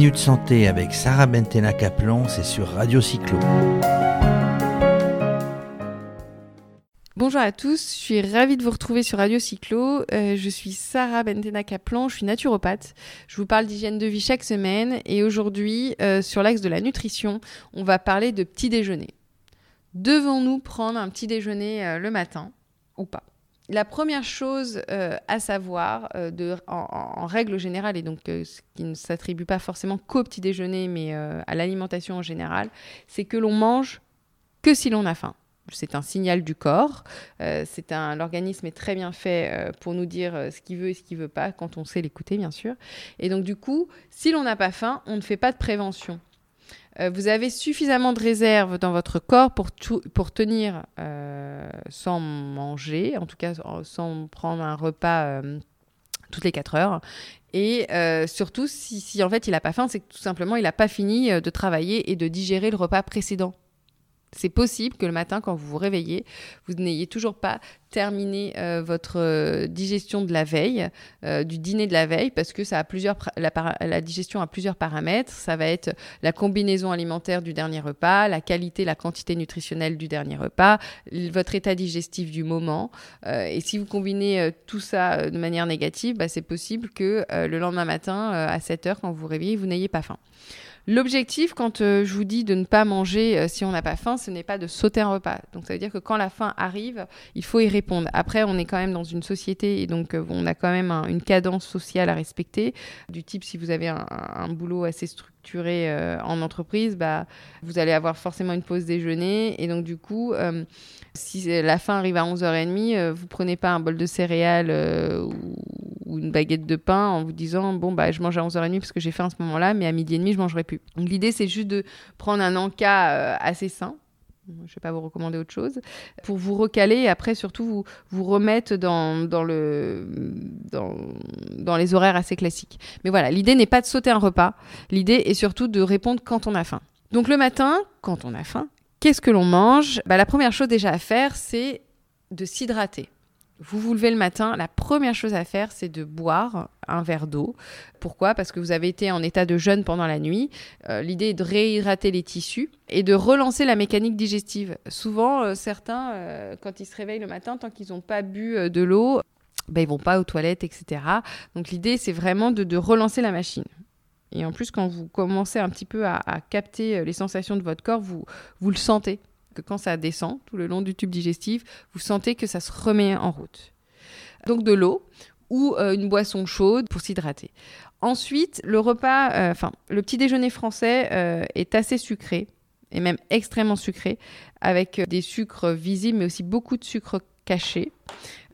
Minute Santé avec Sarah Bentena Kaplan, c'est sur Radio Cyclo. Bonjour à tous, je suis ravie de vous retrouver sur Radio Cyclo. Euh, je suis Sarah Bentena Kaplan, je suis naturopathe. Je vous parle d'hygiène de vie chaque semaine et aujourd'hui, euh, sur l'axe de la nutrition, on va parler de petit déjeuner. Devons-nous prendre un petit déjeuner euh, le matin ou pas? La première chose à savoir, de, en, règle générale, et donc ce qui ne s'attribue pas forcément qu'au petit déjeuner, mais à l'alimentation en général, c'est que l'on mange que si l'on a faim c'est un signal du corps. Euh, l'organisme est très bien fait euh, pour nous dire euh, ce qu'il veut et ce qu'il veut pas quand on sait l'écouter bien sûr. Et donc du coup, si l'on n'a pas faim, on ne fait pas de prévention. Vous avez suffisamment de réserves dans votre corps pour, pour tenir sans manger, en tout cas sans prendre un repas toutes les 4 heures. Et surtout, si, si, en fait il n'a pas faim, c'est que tout simplement il n'a pas fini de travailler et de digérer le repas précédent. C'est possible que le matin, quand vous vous réveillez, vous n'ayez toujours pas terminé euh, votre euh, digestion de la veille, euh, du dîner de la veille, parce que plusieurs la, digestion a plusieurs paramètres. Ça va être la combinaison alimentaire du dernier repas, la qualité, la quantité nutritionnelle du dernier repas, votre état digestif du moment. et si vous combinez tout ça de manière négative, bah, c'est possible que le lendemain matin, à 7 heures, quand vous vous réveillez, vous n'ayez pas faim. L'objectif, quand euh, je vous dis de ne pas manger euh, si on n'a pas faim, ce n'est pas de sauter un repas. Donc ça veut dire que quand la faim arrive, il faut y répondre. Après, on est quand même dans une société et donc euh, on a quand même une cadence sociale à respecter. Du type, si vous avez un, boulot assez structuré en entreprise, bah, vous allez avoir forcément une pause déjeuner. Et donc du coup, si la faim arrive à 11h30, vous prenez pas un bol de céréales ou ou une baguette de pain en vous disant bon bah je mange à 11h30 parce que j'ai faim à ce moment-là mais à midi et demi je mangerai plus. Donc l'idée c'est juste de prendre un encas euh, assez sain. Je ne vais pas vous recommander autre chose. Pour vous recaler et après, surtout, vous, vous remettre dans, dans, le, dans, dans les horaires assez classiques. Mais voilà, l'idée n'est pas de sauter un repas. L'idée est surtout de répondre quand on a faim. Donc le matin, quand on a faim, qu'est-ce que l'on mange? Bah, La première chose déjà à faire, c'est de s'hydrater vous vous levez le matin, la première chose à faire, c'est de boire un verre d'eau. Pourquoi? Parce que vous avez été en état de jeûne pendant la nuit. Euh, l'idée est de réhydrater les tissus et de relancer la mécanique digestive. Souvent, euh, certains, euh, quand ils se réveillent le matin, tant qu'ils n'ont pas bu de l'eau, ben, ils vont pas aux toilettes, etc. Donc l'idée, c'est vraiment de, relancer la machine. Et en plus, quand vous commencez un petit peu à, à capter les sensations de votre corps, vous, vous le sentez que quand ça descend tout le long du tube digestif, vous sentez que ça se remet en route. Donc de l'eau ou euh, une boisson chaude pour s'hydrater. Ensuite, le repas, euh, enfin, le petit déjeuner français euh, est assez sucré et même extrêmement sucré, avec des sucres visibles, mais aussi beaucoup de sucres cachés.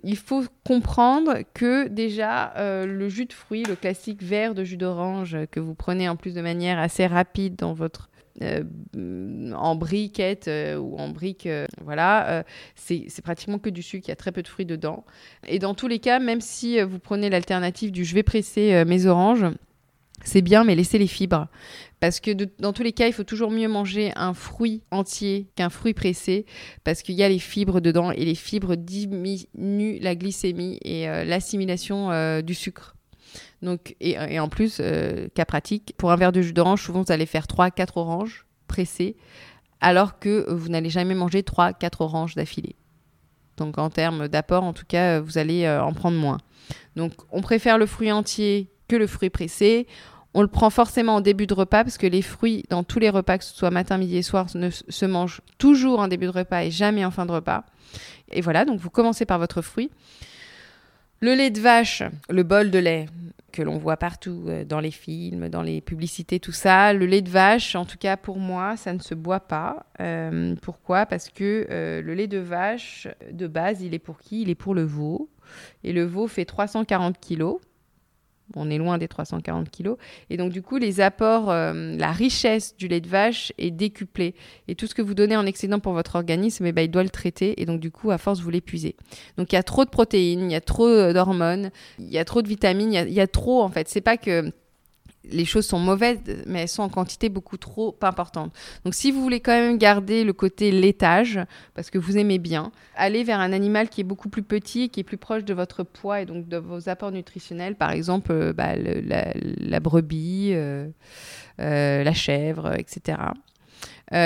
Il faut comprendre que déjà le jus de fruits, le classique verre de jus d'orange que vous prenez en plus de manière assez rapide dans votre euh, en briquette euh, ou en brique, euh, voilà, c'est pratiquement que du sucre, il y a très peu de fruits dedans. Et dans tous les cas, même si vous prenez l'alternative du je vais presser mes oranges, c'est bien, mais laissez les fibres. Parce que dans tous les cas, il faut toujours mieux manger un fruit entier qu'un fruit pressé, parce qu'il y a les fibres dedans, et les fibres diminuent la glycémie et l'assimilation du sucre. Donc, et, en plus, euh, cas pratique, pour un verre de jus d'orange, souvent vous allez faire 3-4 oranges pressées, alors que vous n'allez jamais manger 3-4 oranges d'affilée. Donc en termes d'apport, en tout cas, vous allez euh, en prendre moins. Donc on préfère le fruit entier que le fruit pressé. On le prend forcément en début de repas parce que les fruits, dans tous les repas, que ce soit matin, midi et soir, ne, se mangent toujours en début de repas et jamais en fin de repas. Et voilà, donc vous commencez par votre fruit. Le lait de vache, le bol de lait que l'on voit partout euh, dans les films, dans les publicités, tout ça. Le lait de vache, en tout cas pour moi, ça ne se boit pas. Euh, pourquoi? Parce que euh, le lait de vache, de base, il est pour qui? Il est pour le veau. Et le veau fait 340 kilos on est loin des 340 kilos. Et donc, du coup, les apports, euh, la richesse du lait de vache est décuplée. Et tout ce que vous donnez en excédent pour votre organisme, eh ben, il doit le traiter. Et donc, du coup, à force, vous l'épuisez. Donc, il y a trop de protéines, il y a trop d'hormones, il y a trop de vitamines, il y a, trop, en fait. C'est pas que les choses sont mauvaises, mais elles sont en quantité beaucoup trop importante. Donc si vous voulez quand même garder le côté laitage, parce que vous aimez bien, allez vers un animal qui est beaucoup plus petit, qui est plus proche de votre poids et donc de vos apports nutritionnels, par exemple euh, bah, la, brebis, euh, euh, la chèvre, etc.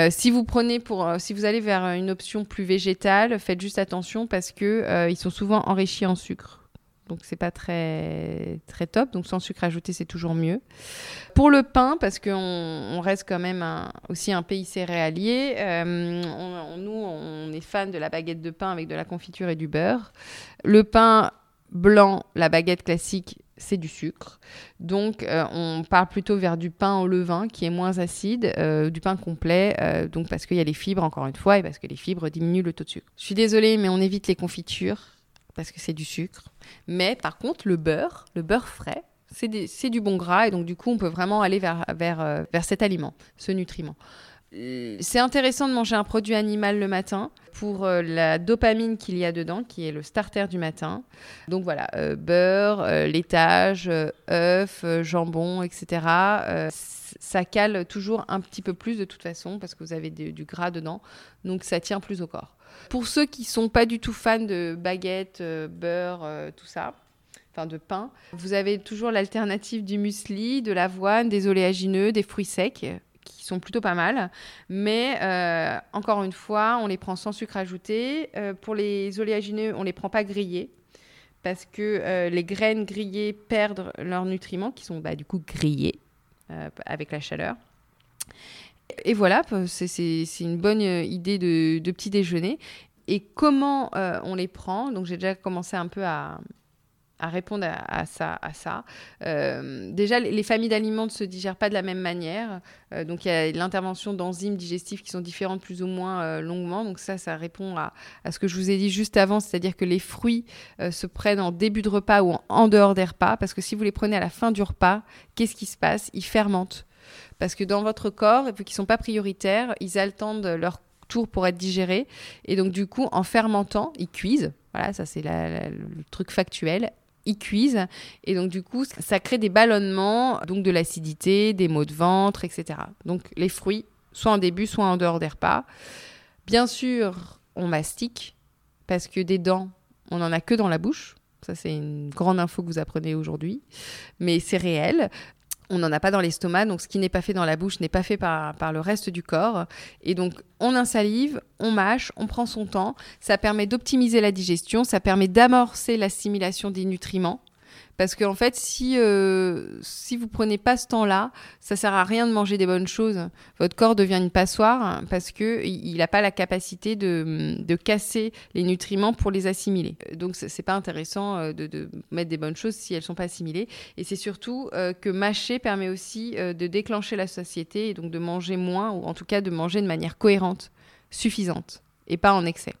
si vous prenez pour, si vous allez vers une option plus végétale, faites juste attention parce que ils sont souvent enrichis en sucre donc c'est pas très très top. Donc sans sucre ajouté, c'est toujours mieux. Pour le pain, parce qu'on on reste quand même aussi un pays céréalier, euh, nous on est fan de la baguette de pain avec de la confiture et du beurre. Le pain blanc, la baguette classique, c'est du sucre. Donc, euh, on part plutôt vers du pain au levain qui est moins acide, euh, du pain complet, donc parce qu'il y a les fibres, encore une fois, et parce que les fibres diminuent le taux de sucre. Je suis désolée, mais on évite les confitures parce que c'est du sucre. Mais par contre, le beurre, le beurre frais, c'est du bon gras et donc du coup, on peut vraiment aller vers, vers, euh, vers cet aliment, ce nutriment. Euh, c'est intéressant de manger un produit animal le matin pour euh, la dopamine qu'il y a dedans, qui est le starter du matin. Donc voilà, beurre, laitage, œufs, jambon, etc. ça cale toujours un petit peu plus de toute façon parce que vous avez du gras dedans, donc ça tient plus au corps. Pour ceux qui sont pas du tout fans de baguettes, euh, beurre, euh, tout ça, enfin de pain, vous avez toujours l'alternative du muesli, de l'avoine, des oléagineux, des fruits secs qui sont plutôt pas mal. Mais euh, encore une fois, on les prend sans sucre ajouté. pour les oléagineux, on les prend pas grillés parce que les graines grillées perdent leurs nutriments qui sont bah, du coup grillés avec la chaleur. Et voilà, c'est une bonne euh, idée de, petit déjeuner. Et comment euh, on les prend? Donc j'ai déjà commencé un peu à, répondre à, ça. À ça. Euh, déjà, les familles d'aliments ne se digèrent pas de la même manière. donc il y a l'intervention d'enzymes digestifs qui sont différentes plus ou moins longuement. Donc ça, ça répond à, ce que je vous ai dit juste avant, c'est-à-dire que les fruits se prennent en début de repas ou en dehors des repas. Parce que si vous les prenez à la fin du repas, qu'est-ce qui se passe? Ils fermentent. Parce que dans votre corps, vu qu'ils ne sont pas prioritaires, ils attendent leur tour pour être digérés. Et donc, du coup, en fermentant, ils cuisent. Voilà, ça, c'est le truc factuel ils cuisent. Et donc du coup ça crée des ballonnements donc de l'acidité des maux de ventre etc donc les fruits soit en début soit en dehors des repas. Bien sûr on mastique parce que des dents on n'en a que dans la bouche. Ça, c'est une grande info que vous apprenez aujourd'hui. Mais c'est réel on n'en a pas dans l'estomac, donc ce qui n'est pas fait dans la bouche n'est pas fait par, par, le reste du corps. Et donc on insalive, on mâche, on prend son temps, ça permet d'optimiser la digestion, ça permet d'amorcer l'assimilation des nutriments. Parce qu'en en fait, si, euh, si vous prenez pas ce temps-là, ça sert à rien de manger des bonnes choses. Votre corps devient une passoire parce qu'il n'a pas la capacité de, de, casser les nutriments pour les assimiler. Donc, c'est pas intéressant euh, de, mettre des bonnes choses si elles sont pas assimilées. Et c'est surtout euh, que mâcher permet aussi de déclencher la satiété et donc de manger moins, ou en tout cas de manger de manière cohérente, suffisante, et pas en excès.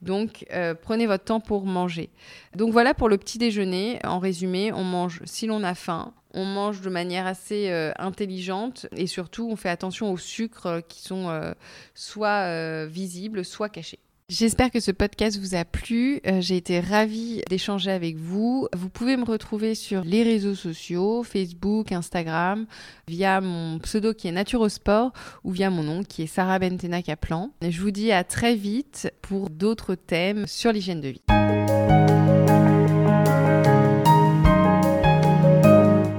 Donc, euh, prenez votre temps pour manger. Donc voilà pour le petit déjeuner. En résumé, on mange si l'on a faim, on mange de manière assez euh, intelligente et surtout, on fait attention aux sucres qui sont euh, soit visibles, soit cachés. J'espère que ce podcast vous a plu. Euh, j'ai été ravie d'échanger avec vous. Vous pouvez me retrouver sur les réseaux sociaux, Facebook, Instagram, via mon pseudo qui est Naturosport ou via mon nom qui est Sarah Bentena Kaplan. je vous dis à très vite pour d'autres thèmes sur l'hygiène de vie.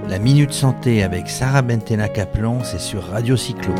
La Minute Santé avec Sarah Bentena Kaplan, c'est sur Radio Cyclo.